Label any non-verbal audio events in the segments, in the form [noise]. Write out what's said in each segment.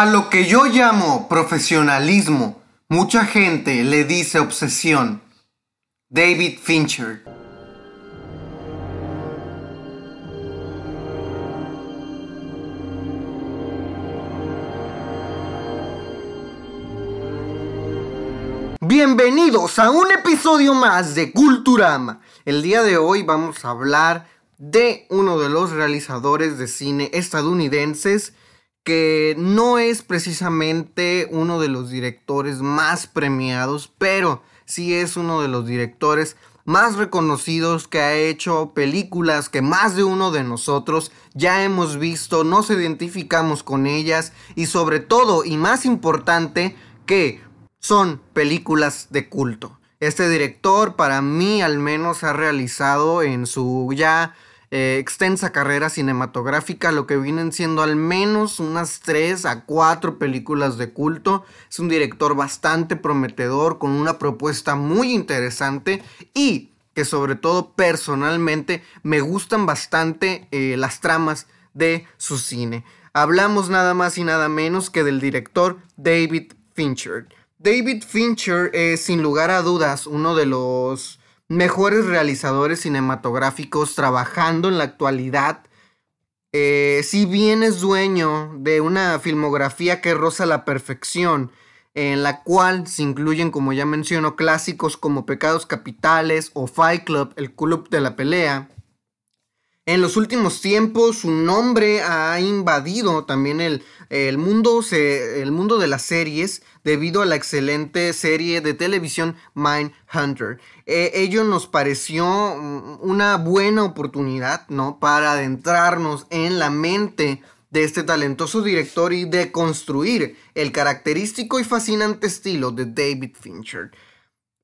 A lo que yo llamo profesionalismo, mucha gente le dice obsesión. David Fincher. Bienvenidos a un episodio más de Culturama. El día de hoy vamos a hablar de uno de los realizadores de cine estadounidenses que no es precisamente uno de los directores más premiados, pero sí es uno de los directores más reconocidos que ha hecho películas que más de uno de nosotros ya hemos visto, nos identificamos con ellas y sobre todo y más importante que son películas de culto. Este director para mí al menos ha realizado en su ya eh, extensa carrera cinematográfica, lo que vienen siendo al menos unas 3 a 4 películas de culto. Es un director bastante prometedor, con una propuesta muy interesante y que sobre todo personalmente me gustan bastante eh, las tramas de su cine. Hablamos nada más y nada menos que del director David Fincher. David Fincher es sin lugar a dudas uno de los mejores realizadores cinematográficos trabajando en la actualidad. Eh, si bien es dueño de una filmografía que roza la perfección, en la cual se incluyen, como ya menciono, clásicos como Pecados Capitales o Fight Club, el Club de la Pelea, en los últimos tiempos su nombre ha invadido también el, el, mundo, el mundo de las series debido a la excelente serie de televisión Mindhunter. Eh, ello nos pareció mm, una buena oportunidad ¿no? para adentrarnos en la mente de este talentoso director y de construir el característico y fascinante estilo de David Fincher.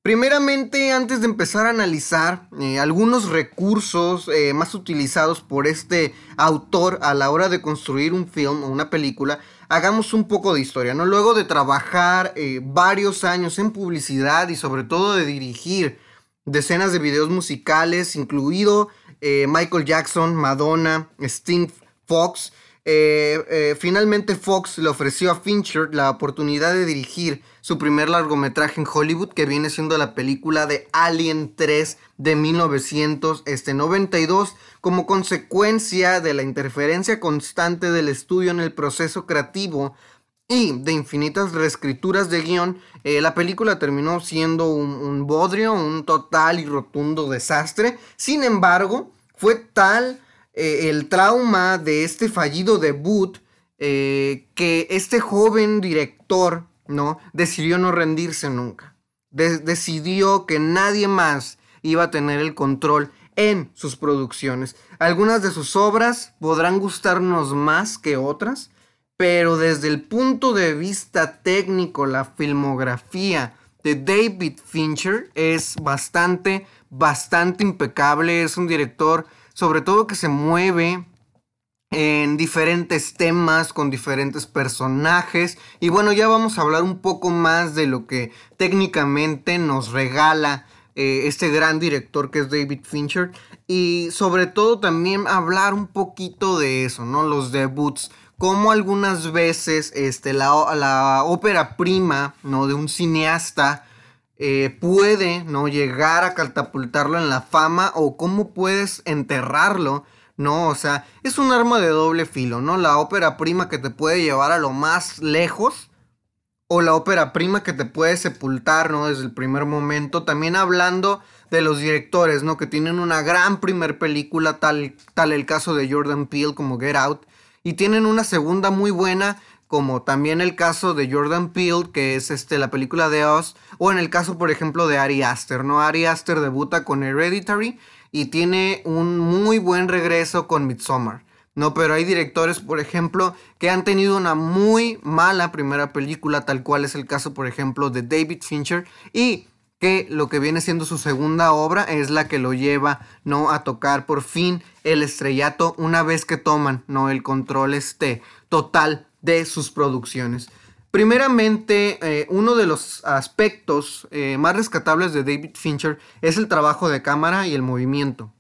Primeramente, antes de empezar a analizar eh, algunos recursos eh, más utilizados por este autor a la hora de construir un film o una película, hagamos un poco de historia, ¿no? Luego de trabajar eh, varios años en publicidad y sobre todo de dirigir decenas de videos musicales, incluido Michael Jackson, Madonna, Sting Fox, finalmente Fox le ofreció a Fincher la oportunidad de dirigir su primer largometraje en Hollywood, que viene siendo la película de Alien 3 de 1992, como consecuencia de la interferencia constante del estudio en el proceso creativo y de infinitas reescrituras de guion, eh, la película terminó siendo un, bodrio, un total y rotundo desastre. Sin embargo, fue tal eh, el trauma de este fallido debut eh, que este joven director ¿no? Decidió no rendirse nunca. decidió que nadie más iba a tener el control en sus producciones. Algunas de sus obras podrán gustarnos más que otras, pero desde el punto de vista técnico, la filmografía de David Fincher es bastante, bastante impecable. Es un director, sobre todo que se mueve en diferentes temas, con diferentes personajes. Y bueno, ya vamos a hablar un poco más de lo que técnicamente nos regala eh, este gran director que es David Fincher. Y sobre todo también hablar un poquito de eso, ¿no? Los debuts. Como algunas veces este, la, la ópera prima, ¿no? De un cineasta. Eh, puede no llegar a catapultarlo en la fama o cómo puedes enterrarlo ¿no? O sea, es un arma de doble filo, ¿no? La ópera prima que te puede llevar a lo más lejos o la ópera prima que te puede sepultar, ¿no? Desde el primer momento. También hablando de los directores, ¿no? Que tienen una gran primer película, tal, tal el caso de Jordan Peele como Get Out. Y tienen una segunda muy buena, como también el caso de Jordan Peele, que es este, la película de Oz. O en el caso, por ejemplo, de Ari Aster, ¿no? Ari Aster debuta con Hereditary y tiene un muy buen regreso con Midsommar. No, pero hay directores, por ejemplo, que han tenido una muy mala primera película, tal cual es el caso, por ejemplo, de David Fincher, y que lo que viene siendo su segunda obra es la que lo lleva, ¿no? A tocar por fin el estrellato una vez que toman, ¿no? El control este total de sus producciones. Primeramente, eh, uno de los aspectos eh, más rescatables de David Fincher es el trabajo de cámara y el movimiento.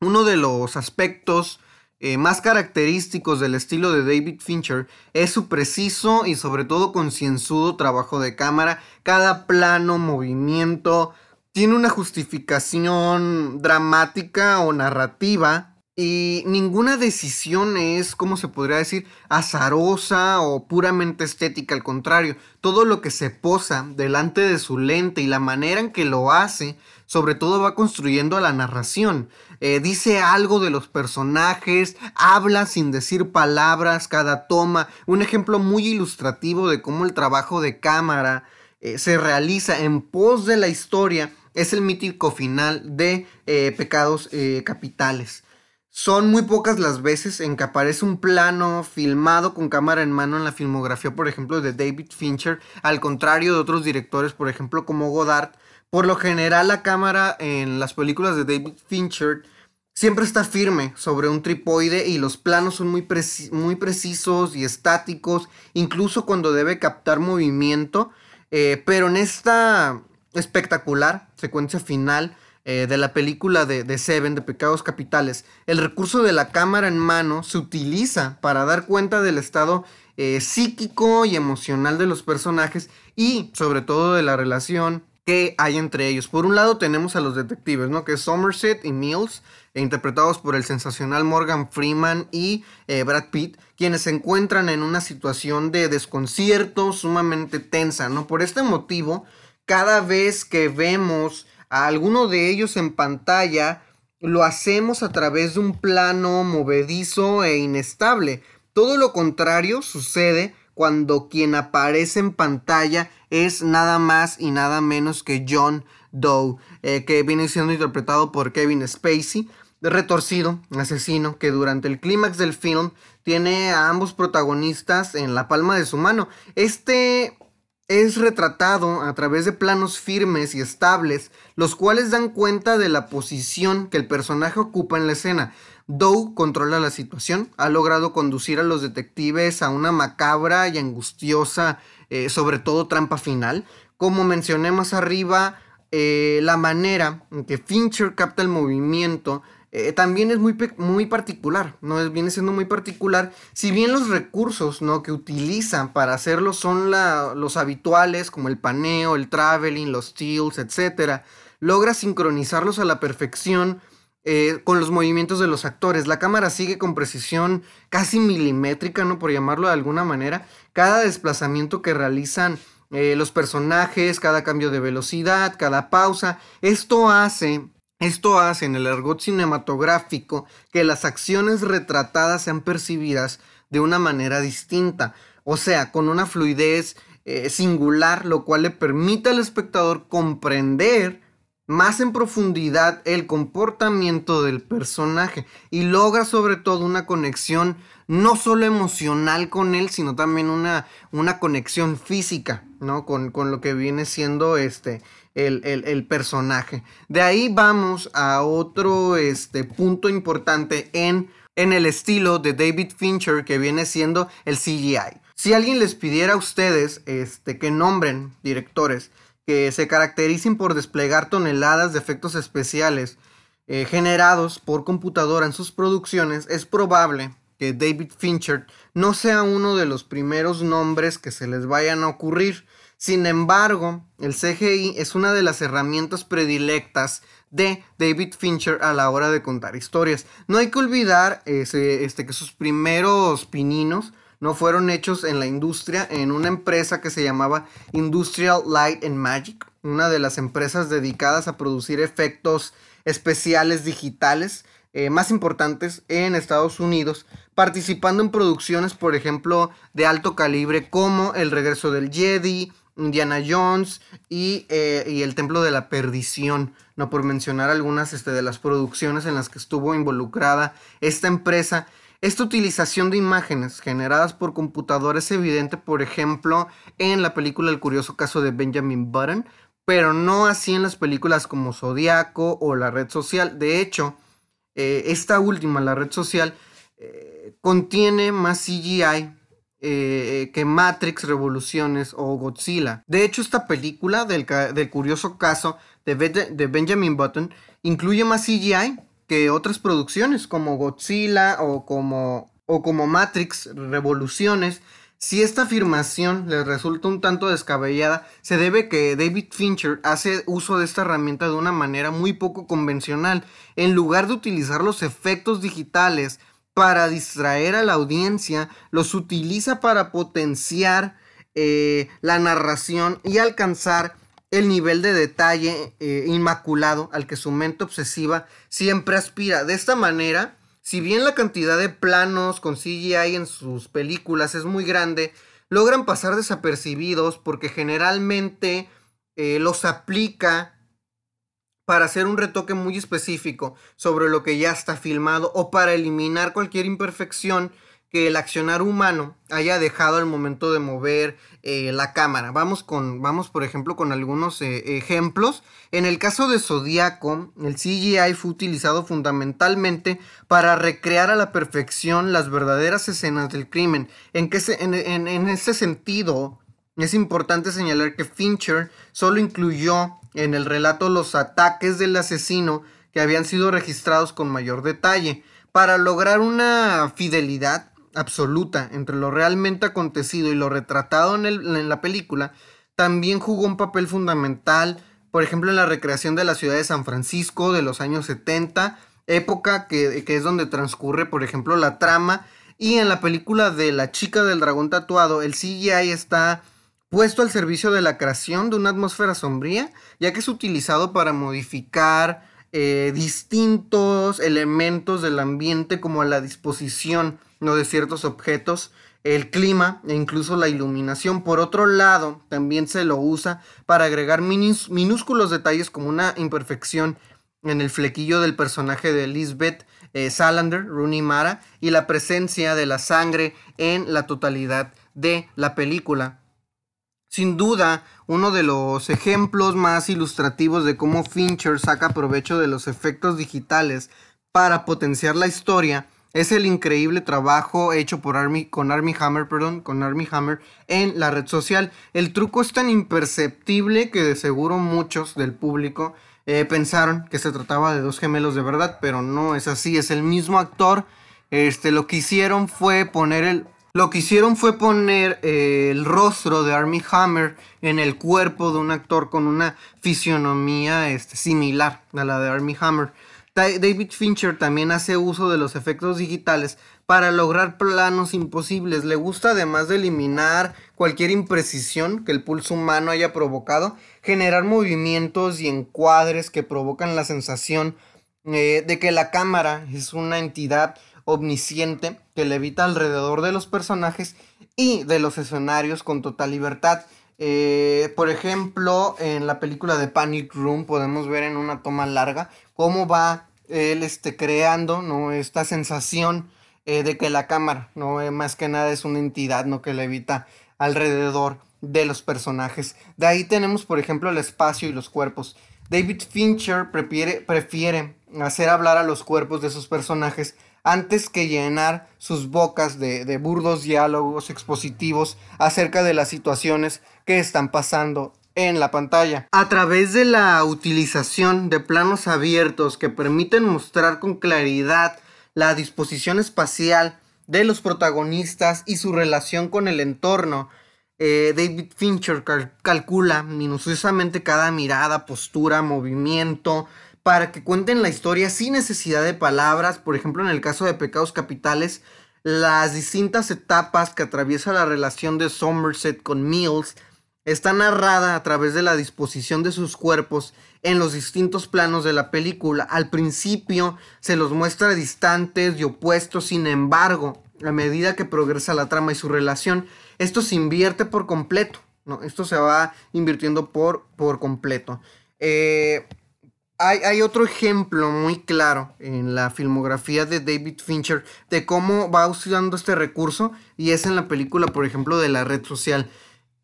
Uno de los aspectos eh, más característicos del estilo de David Fincher es su preciso y sobre todo concienzudo trabajo de cámara. Cada plano, movimiento, tiene una justificación dramática o narrativa y ninguna decisión es, como se podría decir, azarosa o puramente estética. Al contrario, todo lo que se posa delante de su lente y la manera en que lo hace, sobre todo va construyendo a la narración. Eh, dice algo de los personajes, habla sin decir palabras cada toma. Un ejemplo muy ilustrativo de cómo el trabajo de cámara eh, se realiza en pos de la historia es el mítico final de eh, Pecados Capitales. Son muy pocas las veces en que aparece un plano filmado con cámara en mano en la filmografía, por ejemplo, de David Fincher, al contrario de otros directores, por ejemplo, como Godard. Por lo general, la cámara en las películas de David Fincher siempre está firme sobre un tripoide y los planos son muy, muy precisos y estáticos, incluso cuando debe captar movimiento. Eh, pero en esta espectacular secuencia final, eh, de la película de, Seven, de Pecados Capitales, el recurso de la cámara en mano se utiliza para dar cuenta del estado eh, psíquico y emocional de los personajes y sobre todo de la relación que hay entre ellos. Por un lado tenemos a los detectives, ¿no? Que es Somerset y Mills, interpretados por el sensacional Morgan Freeman y eh, Brad Pitt, quienes se encuentran en una situación de desconcierto sumamente tensa, ¿no? Por este motivo, cada vez que vemos a alguno de ellos en pantalla, lo hacemos a través de un plano movedizo e inestable. Todo lo contrario sucede cuando quien aparece en pantalla es nada más y nada menos que John Doe, eh, que viene siendo interpretado por Kevin Spacey, retorcido, asesino, que durante el clímax del film tiene a ambos protagonistas en la palma de su mano. Este es retratado a través de planos firmes y estables, los cuales dan cuenta de la posición que el personaje ocupa en la escena. Doe controla la situación, ha logrado conducir a los detectives a una macabra y angustiosa, eh, sobre todo trampa final. Como mencioné más arriba, eh, la manera en que Fincher capta el movimiento eh, también es muy, muy particular, ¿no? Viene siendo muy particular. Si bien los recursos, ¿no? Que utilizan para hacerlo son los habituales, como el paneo, el traveling, los steals, etc., logra sincronizarlos a la perfección eh, con los movimientos de los actores. La cámara sigue con precisión casi milimétrica, ¿no? Por llamarlo de alguna manera. Cada desplazamiento que realizan eh, los personajes, cada cambio de velocidad, cada pausa. Esto hace esto hace en el argot cinematográfico que las acciones retratadas sean percibidas de una manera distinta, o sea, con una fluidez eh, singular, lo cual le permite al espectador comprender más en profundidad el comportamiento del personaje y logra sobre todo una conexión no solo emocional con él, sino también una, una conexión física, ¿no? Con, con, lo que viene siendo este, el, personaje. De ahí vamos a otro este, punto importante en, en el estilo de David Fincher que viene siendo el CGI. Si alguien les pidiera a ustedes este, que nombren directores que se caractericen por desplegar toneladas de efectos especiales eh, generados por computadora en sus producciones, es probable que David Fincher no sea uno de los primeros nombres que se les vayan a ocurrir. Sin embargo, el CGI es una de las herramientas predilectas de David Fincher a la hora de contar historias. No hay que olvidar este, que sus primeros pininos no fueron hechos en la industria, en una empresa que se llamaba Industrial Light and Magic, una de las empresas dedicadas a producir efectos especiales digitales eh, más importantes en Estados Unidos, participando en producciones, por ejemplo, de alto calibre como El regreso del Jedi, Indiana Jones eh, y, El Templo de la Perdición, no por mencionar algunas este, de las producciones en las que estuvo involucrada esta empresa. Esta utilización de imágenes generadas por computador es evidente, por ejemplo, en la película El curioso caso de Benjamin Button, pero no así en las películas como Zodiaco o La red social. De hecho, eh, esta última, la red social, eh, contiene más CGI eh, que Matrix Revoluciones o Godzilla. De hecho, esta película del, curioso caso de, Benjamin Button incluye más CGI que otras producciones como Godzilla o como, o como Matrix Revoluciones. Si esta afirmación les resulta un tanto descabellada, se debe que David Fincher hace uso de esta herramienta de una manera muy poco convencional. En lugar de utilizar los efectos digitales para distraer a la audiencia, los utiliza para potenciar eh, la narración y alcanzar el nivel de detalle eh, inmaculado al que su mente obsesiva siempre aspira. De esta manera, si bien la cantidad de planos con CGI en sus películas es muy grande, logran pasar desapercibidos porque generalmente eh, los aplica para hacer un retoque muy específico sobre lo que ya está filmado o para eliminar cualquier imperfección que el accionar humano haya dejado al momento de mover eh, la cámara. Vamos con, vamos por ejemplo con algunos eh, ejemplos. En el caso de Zodíaco, el CGI fue utilizado fundamentalmente para recrear a la perfección las verdaderas escenas del crimen. En, en ese sentido, es importante señalar que Fincher solo incluyó en el relato los ataques del asesino que habían sido registrados con mayor detalle. Para lograr una fidelidad absoluta entre lo realmente acontecido y lo retratado en, la película, también jugó un papel fundamental, por ejemplo, en la recreación de la ciudad de San Francisco de los años 70, época que, que es donde transcurre, por ejemplo, la trama, y en la película de La chica del dragón tatuado, el CGI está puesto al servicio de la creación de una atmósfera sombría, ya que es utilizado para modificar eh, distintos elementos del ambiente como la disposición de ciertos objetos, el clima e incluso la iluminación. Por otro lado, también se lo usa para agregar minúsculos detalles como una imperfección en el flequillo del personaje de Lisbeth eh, Salander, Rooney Mara, y la presencia de la sangre en la totalidad de la película. Sin duda, uno de los ejemplos más ilustrativos de cómo Fincher saca provecho de los efectos digitales para potenciar la historia es el increíble trabajo hecho por Army, con Army Hammer, perdón, con Army Hammer en la red social. El truco es tan imperceptible que de seguro muchos del público eh, pensaron que se trataba de dos gemelos de verdad, pero no es así, es el mismo actor. Este, lo que hicieron fue poner el, lo que hicieron fue poner eh, el rostro de Army Hammer en el cuerpo de un actor con una fisionomía este, similar a la de Army Hammer. David Fincher también hace uso de los efectos digitales para lograr planos imposibles. Le gusta además de eliminar cualquier imprecisión que el pulso humano haya provocado, generar movimientos y encuadres que provocan la sensación eh, de que la cámara es una entidad omnisciente que levita alrededor de los personajes y de los escenarios con total libertad. Eh, por ejemplo, en la película de Panic Room podemos ver en una toma larga cómo va él este, creando ¿no? esta sensación eh, de que la cámara, no eh, más que nada es una entidad ¿no? que levita alrededor de los personajes. De ahí tenemos, por ejemplo, el espacio y los cuerpos. David Fincher prefiere, prefiere hacer hablar a los cuerpos de sus personajes antes que llenar sus bocas de, burdos diálogos expositivos acerca de las situaciones que están pasando en la pantalla. A través de la utilización de planos abiertos que permiten mostrar con claridad la disposición espacial de los protagonistas y su relación con el entorno, eh, David Fincher calcula minuciosamente cada mirada, postura, movimiento, para que cuenten la historia sin necesidad de palabras. Por ejemplo, en el caso de Pecados Capitales, las distintas etapas que atraviesa la relación de Somerset con Mills está narrada a través de la disposición de sus cuerpos en los distintos planos de la película. Al principio se los muestra distantes y opuestos, sin embargo, a medida que progresa la trama y su relación, esto se invierte por completo. ¿no? Esto se va invirtiendo por, por completo. Eh, hay, otro ejemplo muy claro en la filmografía de David Fincher de cómo va usando este recurso y es en la película, por ejemplo, de la red social.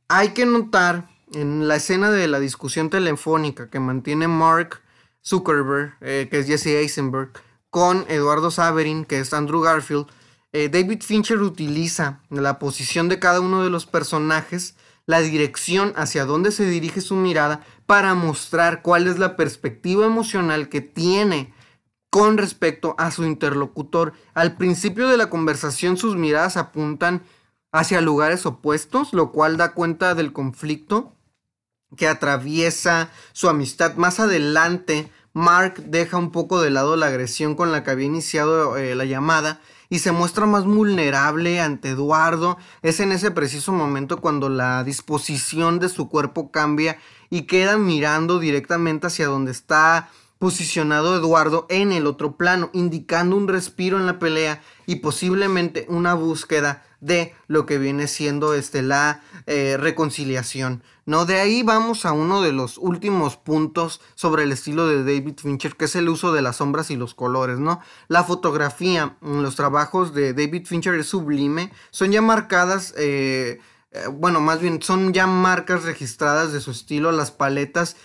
Hay que notar en la escena de la discusión telefónica que mantiene Mark Zuckerberg, eh, que es Jesse Eisenberg, con Eduardo Saverin, que es Andrew Garfield, eh, David Fincher utiliza la posición de cada uno de los personajes la dirección hacia dónde se dirige su mirada para mostrar cuál es la perspectiva emocional que tiene con respecto a su interlocutor. Al principio de la conversación sus miradas apuntan hacia lugares opuestos, lo cual da cuenta del conflicto que atraviesa su amistad. Más adelante, Mark deja un poco de lado la agresión con la que había iniciado eh, la llamada y se muestra más vulnerable ante Eduardo. Es en ese preciso momento cuando la disposición de su cuerpo cambia y queda mirando directamente hacia donde está posicionado Eduardo en el otro plano, indicando un respiro en la pelea y posiblemente una búsqueda de lo que viene siendo este, la eh, reconciliación. ¿no? De ahí vamos a uno de los últimos puntos sobre el estilo de David Fincher, que es el uso de las sombras y los colores. ¿no? La fotografía en los trabajos de David Fincher es sublime, son ya marcadas... Eh, eh, bueno, más bien son ya marcas registradas de su estilo, las paletas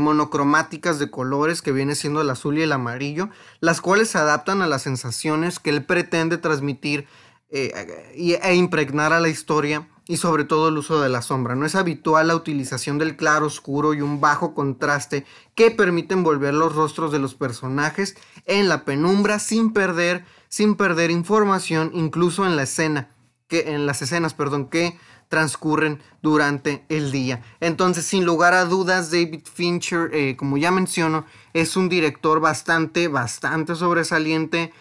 monocromáticas de colores que viene siendo el azul y el amarillo, las cuales se adaptan a las sensaciones que él pretende transmitir eh, e impregnar a la historia y sobre todo el uso de la sombra. No es habitual la utilización del claro oscuro y un bajo contraste que permiten volver los rostros de los personajes en la penumbra sin perder, sin perder información incluso en la escena, que en las escenas, perdón, que transcurren durante el día. Entonces, sin lugar a dudas, David Fincher, eh, como ya menciono, es un director bastante, bastante sobresaliente.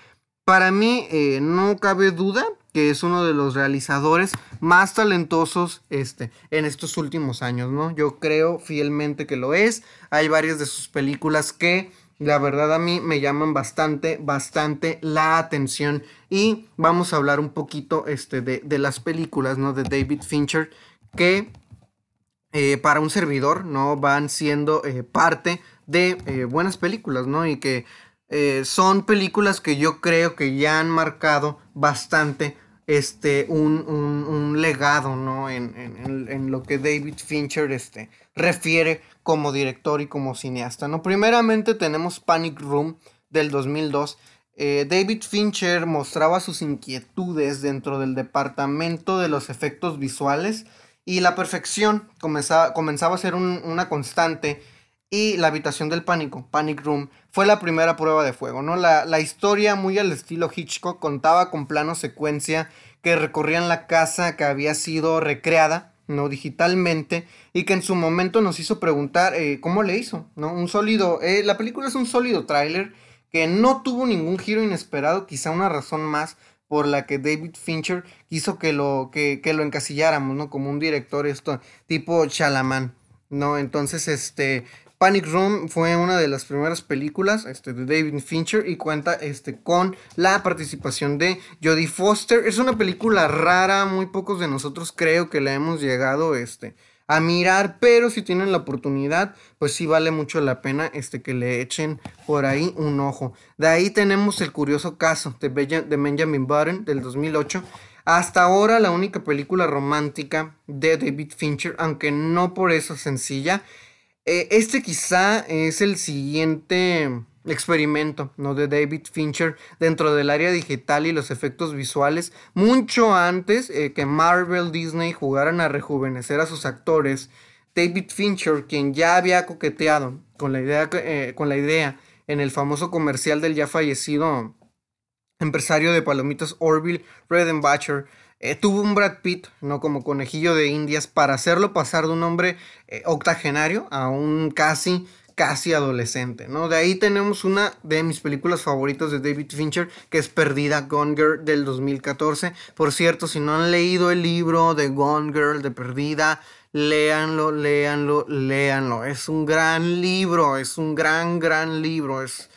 Para mí, eh, no cabe duda que es uno de los realizadores más talentosos este, en estos últimos años, ¿no? Yo creo fielmente que lo es. Hay varias de sus películas que la verdad a mí me llaman bastante, bastante la atención. Y vamos a hablar un poquito este, de, las películas, ¿no? De David Fincher, que eh, para un servidor, ¿no? Van siendo eh, parte de eh, buenas películas, ¿no? Y que son películas que yo creo que ya han marcado bastante este, un, legado, ¿no? En, lo que David Fincher este, refiere como director y como cineasta, ¿no? Primeramente tenemos Panic Room del 2002. Eh, David Fincher mostraba sus inquietudes dentro del departamento de los efectos visuales y la perfección comenzaba, comenzaba a ser una constante y la habitación del pánico, Panic Room, fue la primera prueba de fuego, ¿no? La, la historia, muy al estilo Hitchcock, contaba con planos secuencia que recorrían la casa que había sido recreada, ¿no? Digitalmente, y que en su momento nos hizo preguntar eh, cómo le hizo, ¿no? Un sólido, eh, la película es un sólido tráiler que no tuvo ningún giro inesperado, quizá una razón más por la que David Fincher quiso que lo, que, que lo encasilláramos, ¿no? Como un director esto, tipo Chalaman, ¿no? Entonces, este, Panic Room fue una de las primeras películas este, de David Fincher y cuenta este, con la participación de Jodie Foster. Es una película rara, muy pocos de nosotros creo que la hemos llegado este, a mirar, pero si tienen la oportunidad, pues sí vale mucho la pena este, que le echen por ahí un ojo. De ahí tenemos el curioso caso de, de Benjamin Button del 2008. Hasta ahora la única película romántica de David Fincher, aunque no por eso sencilla, eh, este quizá es el siguiente experimento ¿no? de David Fincher dentro del área digital y los efectos visuales, mucho antes eh, que Marvel Disney jugaran a rejuvenecer a sus actores. David Fincher, quien ya había coqueteado con la idea, eh, con la idea en el famoso comercial del ya fallecido empresario de palomitas Orville Redenbacher, eh, tuvo un Brad Pitt, ¿no? Como conejillo de indias, para hacerlo pasar de un hombre eh, octogenario a un casi, casi adolescente, ¿no? De ahí tenemos una de mis películas favoritas de David Fincher, que es Perdida, Gone Girl, del 2014. Por cierto, si no han leído el libro de Gone Girl, de Perdida, léanlo, léanlo, léanlo. Es un gran libro, es un gran, gran libro, es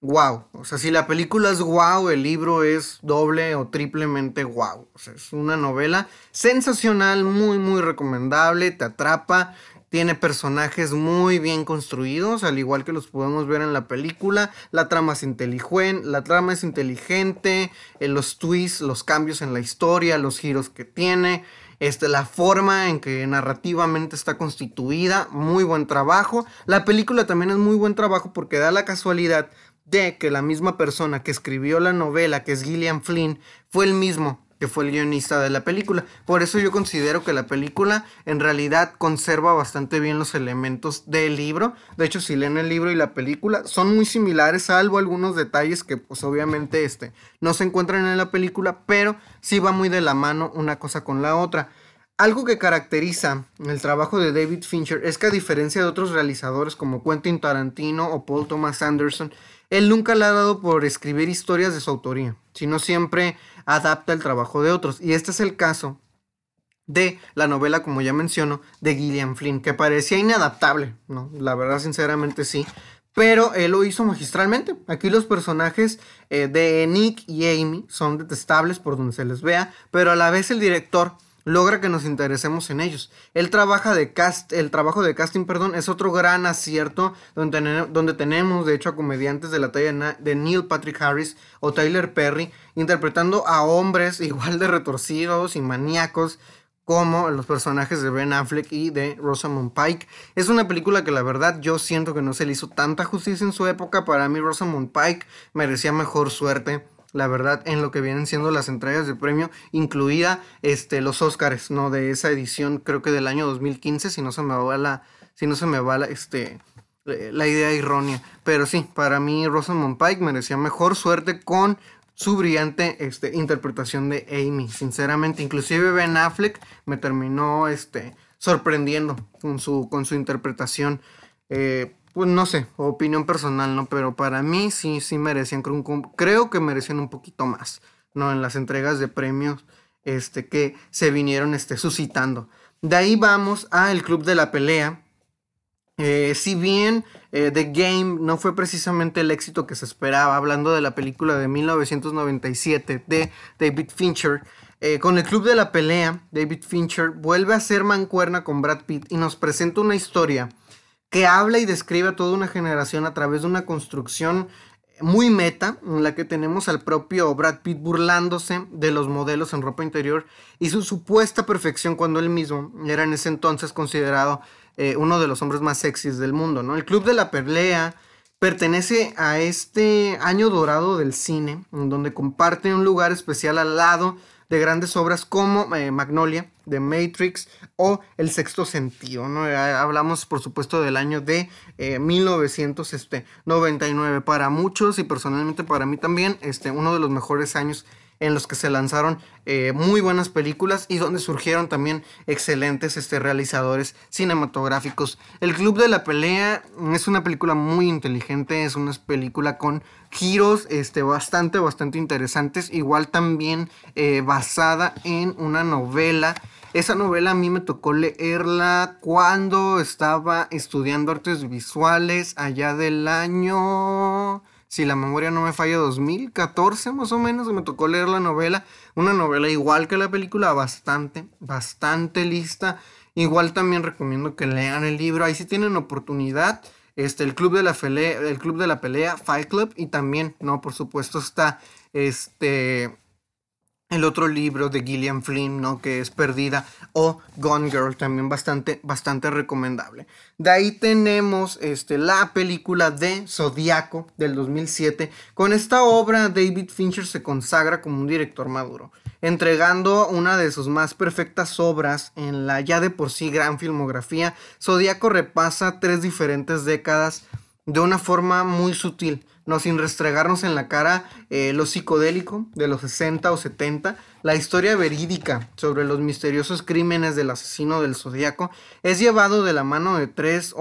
wow. O sea, si la película es wow, el libro es doble o triplemente wow. O sea, es una novela sensacional, muy, muy recomendable, te atrapa. Tiene personajes muy bien construidos, al igual que los podemos ver en la película. La trama es inteligente, la trama es inteligente, eh, los twists, los cambios en la historia, los giros que tiene, este, la forma en que narrativamente está constituida, muy buen trabajo. La película también es muy buen trabajo porque da la casualidad de que la misma persona que escribió la novela, que es Gillian Flynn, fue el mismo que fue el guionista de la película. Por eso yo considero que la película en realidad conserva bastante bien los elementos del libro. De hecho, si leen el libro y la película, son muy similares, salvo algunos detalles que pues obviamente este, no se encuentran en la película, pero sí va muy de la mano una cosa con la otra. Algo que caracteriza el trabajo de David Fincher es que a diferencia de otros realizadores como Quentin Tarantino o Paul Thomas Anderson, él nunca le ha dado por escribir historias de su autoría, sino siempre adapta el trabajo de otros. Y este es el caso de la novela, como ya menciono, de Gillian Flynn, que parecía inadaptable, ¿no? La verdad, sinceramente sí. Pero él lo hizo magistralmente. Aquí los personajes eh, de Nick y Amy son detestables por donde se les vea, pero a la vez el director logra que nos interesemos en ellos. El, trabaja de cast, el trabajo de casting perdón, es otro gran acierto donde, donde tenemos de hecho a comediantes de la talla de Neil Patrick Harris o Tyler Perry interpretando a hombres [laughs] igual de retorcidos y maníacos como los personajes de Ben Affleck y de Rosamund Pike. Es una película que la verdad yo siento que no se le hizo tanta justicia en su época. Para mí Rosamund Pike merecía mejor suerte la verdad, en lo que vienen siendo las entregas de premio, incluida este, los Oscars, ¿no? De esa edición, creo que del año 2015, si no se me va la, si no se me va la, este, la idea errónea. Pero sí, para mí Rosamund Pike merecía mejor suerte con su brillante este, interpretación de Amy, sinceramente. Inclusive Ben Affleck me terminó este, sorprendiendo con su, con su interpretación. Eh, pues no sé, opinión personal, ¿no? Pero para mí sí, sí merecían, creo que merecían un poquito más, ¿no? En las entregas de premios este, que se vinieron este, suscitando. De ahí vamos a el Club de la Pelea. Eh, si bien eh, The Game no fue precisamente el éxito que se esperaba, hablando de la película de 1997 de David Fincher, eh, con el Club de la Pelea, David Fincher vuelve a ser mancuerna con Brad Pitt y nos presenta una historia que habla y describe a toda una generación a través de una construcción muy meta, en la que tenemos al propio Brad Pitt burlándose de los modelos en ropa interior y su supuesta perfección cuando él mismo era en ese entonces considerado eh, uno de los hombres más sexys del mundo. El Club de la Pelea pertenece a este año dorado del cine, en donde comparte un lugar especial al lado de grandes obras como eh, Magnolia, The Matrix o El Sexto Sentido. ¿no? Eh, hablamos, por supuesto, del año de 1999. Este, para muchos y personalmente para mí también, este, uno de los mejores años en los que se lanzaron eh, muy buenas películas y donde surgieron también excelentes este, realizadores cinematográficos. El Club de la Pelea es una película muy inteligente, es una película con giros este, bastante, bastante interesantes, igual también eh, basada en una novela. Esa novela a mí me tocó leerla cuando estaba estudiando artes visuales allá del año si la memoria no me falla, 2014 más o menos, me tocó leer la novela. Una novela igual que la película, bastante, bastante lista. Igual también recomiendo que lean el libro. Ahí si tienen oportunidad. Este, el club de la pelea, el club de la pelea, Fight Club. Y también, no, por supuesto, está este el otro libro de Gillian Flynn, ¿no? Que es Perdida, o Gone Girl, también bastante, bastante recomendable. De ahí tenemos este, la película de Zodiaco del 2007. Con esta obra, David Fincher se consagra como un director maduro, entregando una de sus más perfectas obras en la ya de por sí gran filmografía. Zodiaco repasa tres diferentes décadas de una forma muy sutil no sin restregarnos en la cara eh, lo psicodélico de los 60 o 70, la historia verídica sobre los misteriosos crímenes del asesino del zodiaco es llevado de la mano de tres,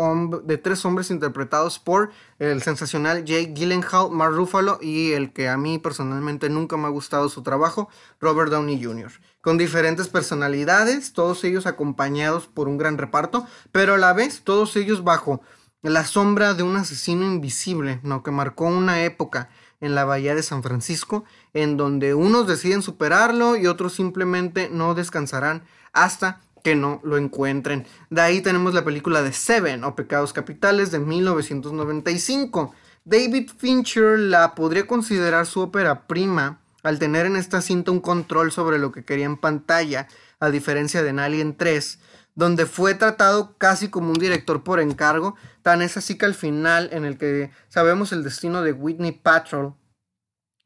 de tres hombres interpretados por el sensacional Jake Gyllenhaal, Mark Ruffalo y el que a mí personalmente nunca me ha gustado su trabajo, Robert Downey Jr. Con diferentes personalidades, todos ellos acompañados por un gran reparto, pero a la vez todos ellos bajo la sombra de un asesino invisible, ¿no? que marcó una época en la bahía de San Francisco, en donde unos deciden superarlo y otros simplemente no descansarán hasta que no lo encuentren. De ahí tenemos la película de Seven o Pecados Capitales de 1995. David Fincher la podría considerar su ópera prima al tener en esta cinta un control sobre lo que quería en pantalla, a diferencia de Alien 3, donde fue tratado casi como un director por encargo, tan es así que al final, en el que sabemos el destino de Whitney Patrol,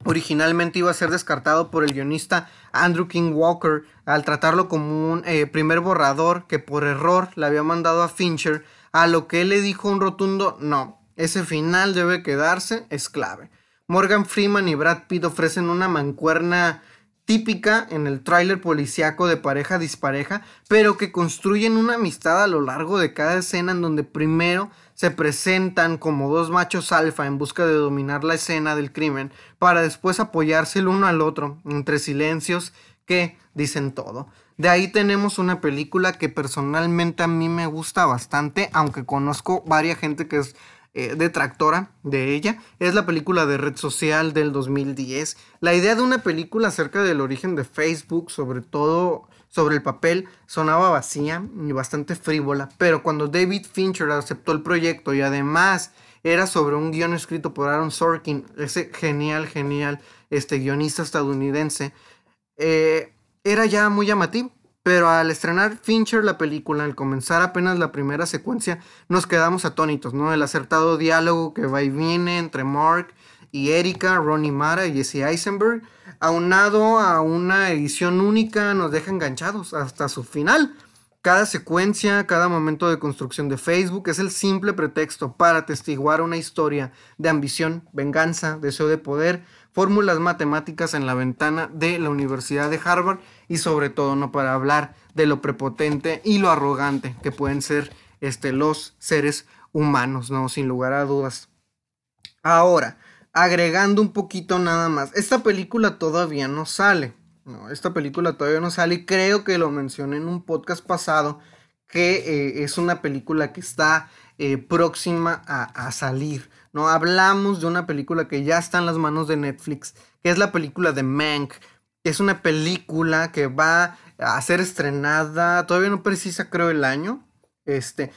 originalmente iba a ser descartado por el guionista Andrew King Walker al tratarlo como un eh, primer borrador que por error le había mandado a Fincher, a lo que él le dijo un rotundo no, ese final debe quedarse, es clave. Morgan Freeman y Brad Pitt ofrecen una mancuerna típica en el tráiler policiaco de pareja dispareja, pero que construyen una amistad a lo largo de cada escena en donde primero se presentan como dos machos alfa en busca de dominar la escena del crimen, para después apoyarse el uno al otro, entre silencios que dicen todo. De ahí tenemos una película que personalmente a mí me gusta bastante, aunque conozco varias gente que es eh, detractora de ella. Es la película de red social del 2010. La idea de una película acerca del origen de Facebook, sobre todo sobre el papel sonaba vacía y bastante frívola, pero cuando David Fincher aceptó el proyecto y además era sobre un guion escrito por Aaron Sorkin, ese genial, genial este, guionista estadounidense, eh, era ya muy llamativo. Pero al estrenar Fincher la película, al comenzar apenas la primera secuencia, nos quedamos atónitos, ¿no? El acertado diálogo que va y viene entre Mark y Erika, Ronnie Mara y Jesse Eisenberg, aunado a una edición única, nos deja enganchados hasta su final. Cada secuencia, cada momento de construcción de Facebook es el simple pretexto para atestiguar una historia de ambición, venganza, deseo de poder, fórmulas matemáticas en la ventana de la Universidad de Harvard y sobre todo no para hablar de lo prepotente y lo arrogante que pueden ser este, los seres humanos, no sin lugar a dudas. Ahora, agregando un poquito nada más. Esta película todavía no sale. No, esta película todavía no sale y creo que lo mencioné en un podcast pasado que eh, es una película que está eh, próxima a, salir. ¿No? Hablamos de una película que ya está en las manos de Netflix, que es la película de Mank. Es una película que va a ser estrenada, todavía no precisa creo el año, este,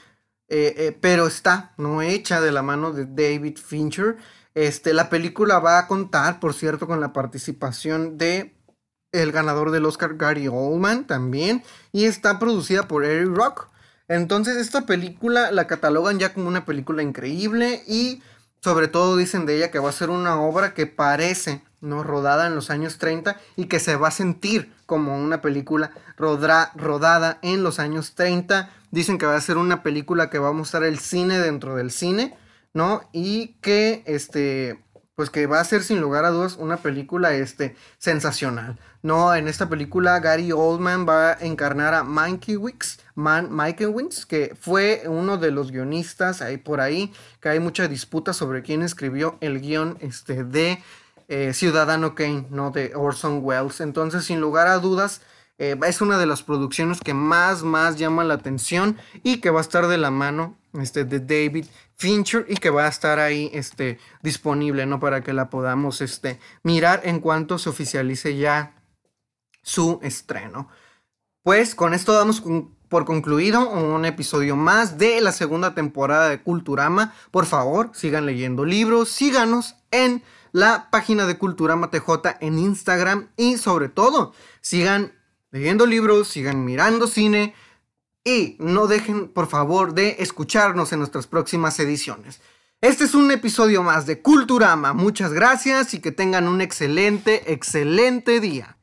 eh, pero está, ¿no? Hecha de la mano de David Fincher. Este, la película va a contar, por cierto, con la participación de el ganador del Oscar Gary Oldman también y está producida por Eric Rock. Entonces esta película la catalogan ya como una película increíble y sobre todo dicen de ella que va a ser una obra que parece no rodada en los años 30 y que se va a sentir como una película rodada en los años 30. Dicen que va a ser una película que va a mostrar el cine dentro del cine ¿no? Y que, este, pues que va a ser sin lugar a dudas una película, este, sensacional, ¿no? En esta película Gary Oldman va a encarnar a Mankiewicz, Man Wicks, que fue uno de los guionistas ahí por ahí, que hay mucha disputa sobre quién escribió el guion, este, de eh, Ciudadano Kane, ¿no? De Orson Welles. Entonces, sin lugar a dudas, eh, es una de las producciones que más, más llama la atención y que va a estar de la mano este, de David Fincher y que va a estar ahí este, disponible, ¿no? Para que la podamos este, mirar en cuanto se oficialice ya su estreno. Pues con esto damos por concluido un episodio más de la segunda temporada de Culturama. Por favor, sigan leyendo libros, síganos en la página de Culturama TJ en Instagram y sobre todo, sigan leyendo libros, sigan mirando cine y no dejen por favor de escucharnos en nuestras próximas ediciones. Este es un episodio más de Culturama. Muchas gracias y que tengan un excelente, excelente día.